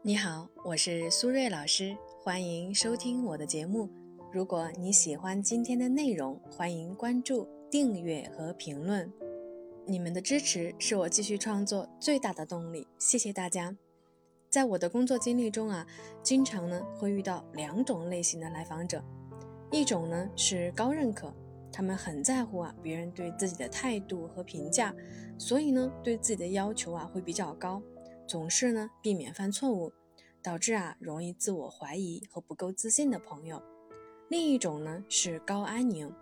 你好，我是苏瑞老师，欢迎收听我的节目。如果你喜欢今天的内容，欢迎关注、订阅和评论。你们的支持是我继续创作最大的动力，谢谢大家。在我的工作经历中啊，经常呢会遇到两种类型的来访者，一种呢是高认可，他们很在乎啊别人对自己的态度和评价，所以呢对自己的要求啊会比较高。总是呢避免犯错误，导致啊容易自我怀疑和不够自信的朋友。另一种呢是高安宁，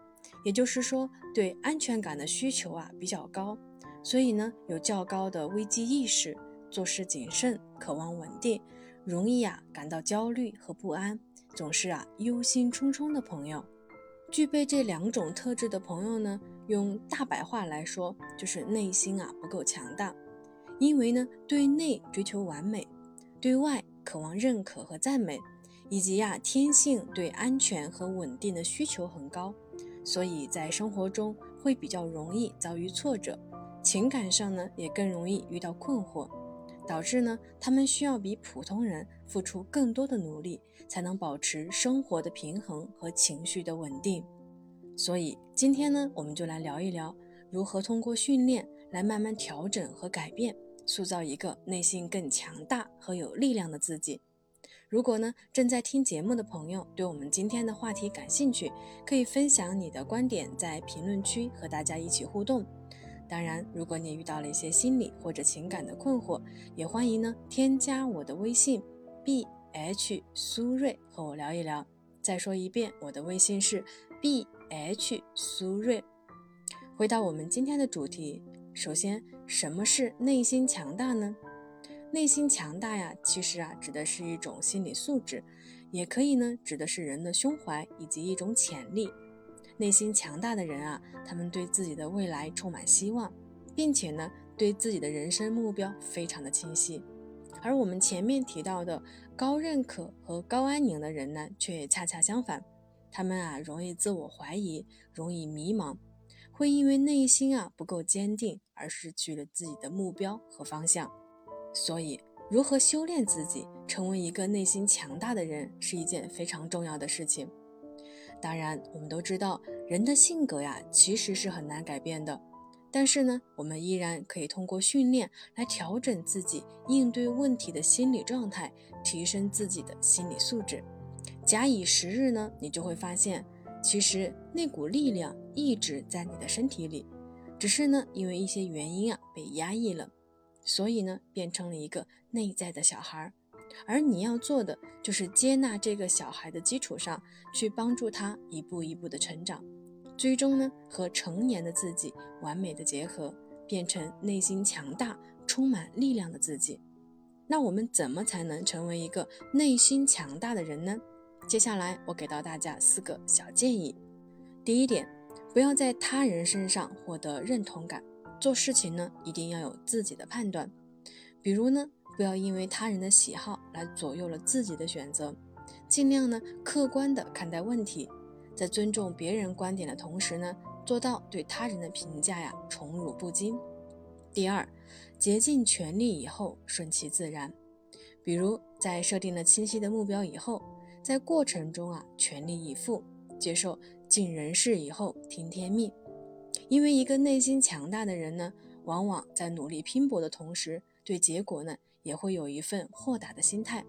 也就是说对安全感的需求啊比较高，所以呢有较高的危机意识，做事谨慎，渴望稳定，容易啊感到焦虑和不安，总是啊忧心忡忡的朋友。具备这两种特质的朋友呢，用大白话来说，就是内心啊不够强大。因为呢，对内追求完美，对外渴望认可和赞美，以及呀，天性对安全和稳定的需求很高，所以在生活中会比较容易遭遇挫折，情感上呢也更容易遇到困惑，导致呢他们需要比普通人付出更多的努力，才能保持生活的平衡和情绪的稳定。所以今天呢，我们就来聊一聊如何通过训练来慢慢调整和改变。塑造一个内心更强大和有力量的自己。如果呢正在听节目的朋友对我们今天的话题感兴趣，可以分享你的观点，在评论区和大家一起互动。当然，如果你遇到了一些心理或者情感的困惑，也欢迎呢添加我的微信 b h 苏瑞和我聊一聊。再说一遍，我的微信是 b h 苏瑞。回到我们今天的主题。首先，什么是内心强大呢？内心强大呀，其实啊，指的是一种心理素质，也可以呢，指的是人的胸怀以及一种潜力。内心强大的人啊，他们对自己的未来充满希望，并且呢，对自己的人生目标非常的清晰。而我们前面提到的高认可和高安宁的人呢，却恰恰相反，他们啊，容易自我怀疑，容易迷茫。会因为内心啊不够坚定而失去了自己的目标和方向，所以如何修炼自己，成为一个内心强大的人，是一件非常重要的事情。当然，我们都知道人的性格呀其实是很难改变的，但是呢，我们依然可以通过训练来调整自己应对问题的心理状态，提升自己的心理素质。假以时日呢，你就会发现。其实那股力量一直在你的身体里，只是呢，因为一些原因啊被压抑了，所以呢变成了一个内在的小孩儿。而你要做的就是接纳这个小孩的基础上去帮助他一步一步的成长，最终呢和成年的自己完美的结合，变成内心强大、充满力量的自己。那我们怎么才能成为一个内心强大的人呢？接下来，我给到大家四个小建议。第一点，不要在他人身上获得认同感。做事情呢，一定要有自己的判断。比如呢，不要因为他人的喜好来左右了自己的选择。尽量呢，客观的看待问题，在尊重别人观点的同时呢，做到对他人的评价呀宠辱不惊。第二，竭尽全力以后，顺其自然。比如在设定了清晰的目标以后。在过程中啊，全力以赴，接受尽人事以后听天命。因为一个内心强大的人呢，往往在努力拼搏的同时，对结果呢也会有一份豁达的心态。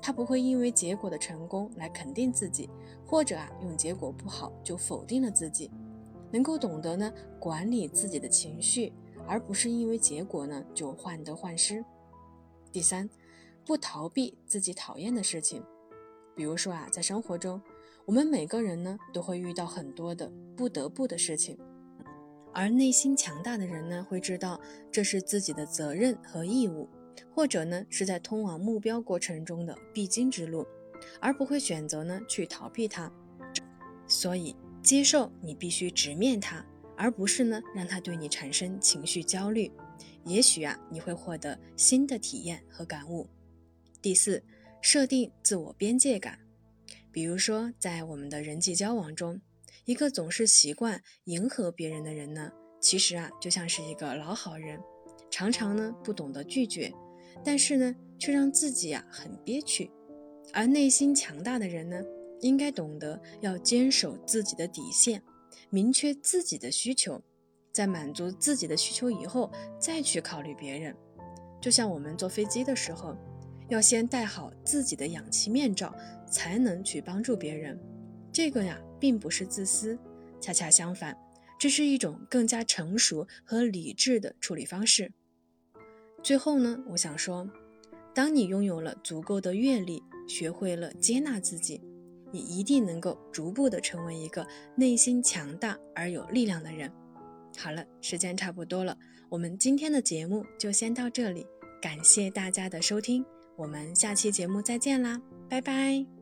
他不会因为结果的成功来肯定自己，或者啊用结果不好就否定了自己。能够懂得呢管理自己的情绪，而不是因为结果呢就患得患失。第三，不逃避自己讨厌的事情。比如说啊，在生活中，我们每个人呢都会遇到很多的不得不的事情，而内心强大的人呢会知道这是自己的责任和义务，或者呢是在通往目标过程中的必经之路，而不会选择呢去逃避它。所以，接受你必须直面它，而不是呢让它对你产生情绪焦虑。也许啊，你会获得新的体验和感悟。第四。设定自我边界感，比如说，在我们的人际交往中，一个总是习惯迎合别人的人呢，其实啊，就像是一个老好人，常常呢不懂得拒绝，但是呢，却让自己啊很憋屈。而内心强大的人呢，应该懂得要坚守自己的底线，明确自己的需求，在满足自己的需求以后，再去考虑别人。就像我们坐飞机的时候，要先戴好自己的氧气面罩，才能去帮助别人。这个呀，并不是自私，恰恰相反，这是一种更加成熟和理智的处理方式。最后呢，我想说，当你拥有了足够的阅历，学会了接纳自己，你一定能够逐步的成为一个内心强大而有力量的人。好了，时间差不多了，我们今天的节目就先到这里。感谢大家的收听，我们下期节目再见啦，拜拜。